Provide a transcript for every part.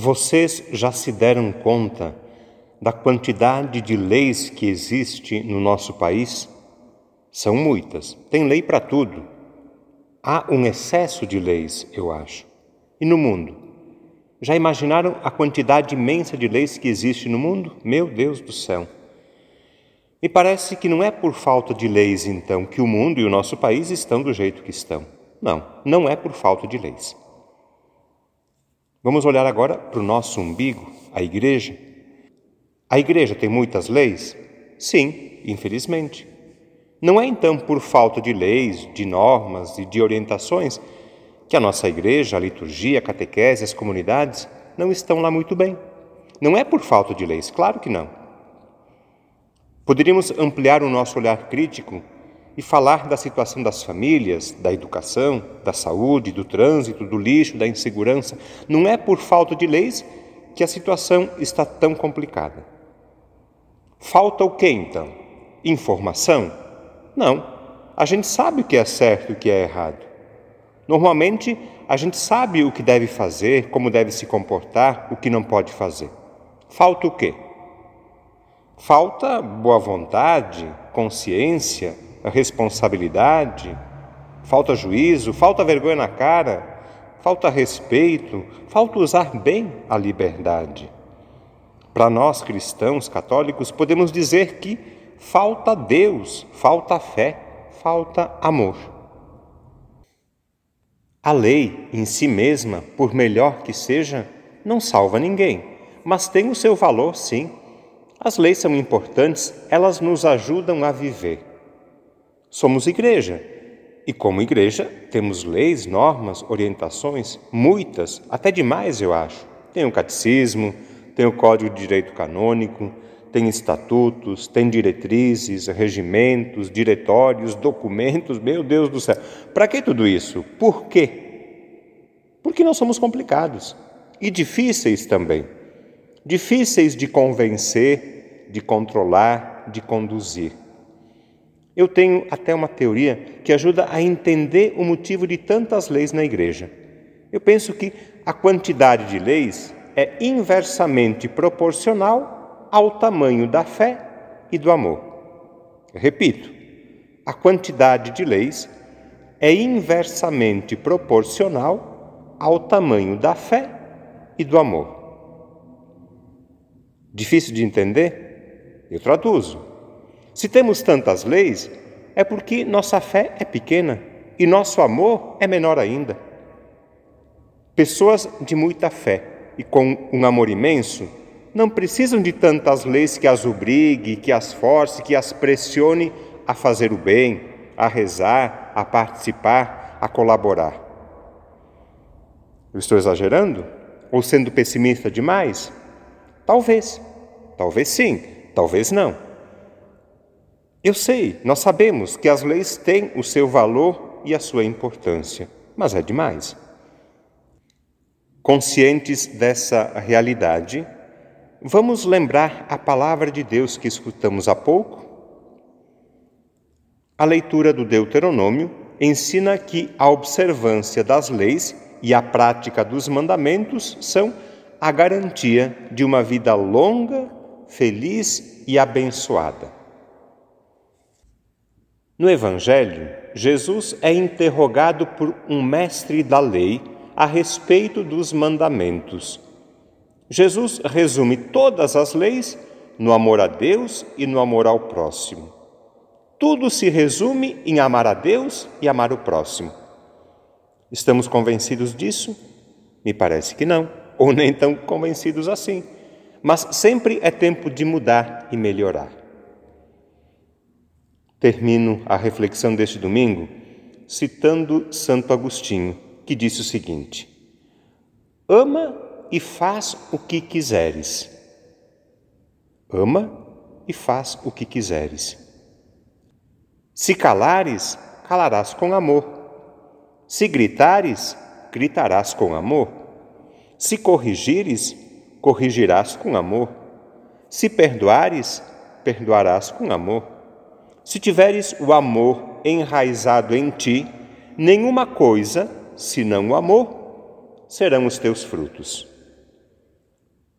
Vocês já se deram conta da quantidade de leis que existe no nosso país? São muitas, tem lei para tudo. Há um excesso de leis, eu acho. E no mundo? Já imaginaram a quantidade imensa de leis que existe no mundo? Meu Deus do céu! Me parece que não é por falta de leis, então, que o mundo e o nosso país estão do jeito que estão. Não, não é por falta de leis. Vamos olhar agora para o nosso umbigo, a igreja. A igreja tem muitas leis? Sim, infelizmente. Não é então por falta de leis, de normas e de orientações que a nossa igreja, a liturgia, a catequese, as comunidades não estão lá muito bem. Não é por falta de leis, claro que não. Poderíamos ampliar o nosso olhar crítico e falar da situação das famílias, da educação, da saúde, do trânsito, do lixo, da insegurança. Não é por falta de leis que a situação está tão complicada. Falta o que então? Informação? Não. A gente sabe o que é certo e o que é errado. Normalmente, a gente sabe o que deve fazer, como deve se comportar, o que não pode fazer. Falta o quê? Falta boa vontade, consciência, responsabilidade, falta juízo, falta vergonha na cara, falta respeito, falta usar bem a liberdade. Para nós cristãos católicos, podemos dizer que falta Deus, falta fé, falta amor. A lei em si mesma, por melhor que seja, não salva ninguém, mas tem o seu valor, sim. As leis são importantes, elas nos ajudam a viver. Somos igreja. E como igreja, temos leis, normas, orientações, muitas, até demais, eu acho. Tem o catecismo, tem o Código de Direito Canônico, tem estatutos, tem diretrizes, regimentos, diretórios, documentos. Meu Deus do céu. Para que tudo isso? Por quê? Porque nós somos complicados e difíceis também. Difíceis de convencer, de controlar, de conduzir. Eu tenho até uma teoria que ajuda a entender o motivo de tantas leis na igreja. Eu penso que a quantidade de leis é inversamente proporcional ao tamanho da fé e do amor. Repito, a quantidade de leis é inversamente proporcional ao tamanho da fé e do amor. Difícil de entender? Eu traduzo. Se temos tantas leis, é porque nossa fé é pequena e nosso amor é menor ainda. Pessoas de muita fé e com um amor imenso não precisam de tantas leis que as obrigue, que as force, que as pressione a fazer o bem, a rezar, a participar, a colaborar. Eu estou exagerando? Ou sendo pessimista demais? Talvez. Talvez sim, talvez não. Eu sei, nós sabemos que as leis têm o seu valor e a sua importância, mas é demais. Conscientes dessa realidade, vamos lembrar a palavra de Deus que escutamos há pouco? A leitura do Deuteronômio ensina que a observância das leis e a prática dos mandamentos são a garantia de uma vida longa, feliz e abençoada. No Evangelho, Jesus é interrogado por um mestre da lei a respeito dos mandamentos. Jesus resume todas as leis no amor a Deus e no amor ao próximo. Tudo se resume em amar a Deus e amar o próximo. Estamos convencidos disso? Me parece que não, ou nem tão convencidos assim. Mas sempre é tempo de mudar e melhorar. Termino a reflexão deste domingo citando Santo Agostinho, que disse o seguinte: Ama e faz o que quiseres. Ama e faz o que quiseres. Se calares, calarás com amor. Se gritares, gritarás com amor. Se corrigires, corrigirás com amor. Se perdoares, perdoarás com amor. Se tiveres o amor enraizado em ti, nenhuma coisa, senão o amor, serão os teus frutos.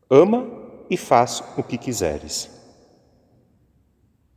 Ama e faz o que quiseres.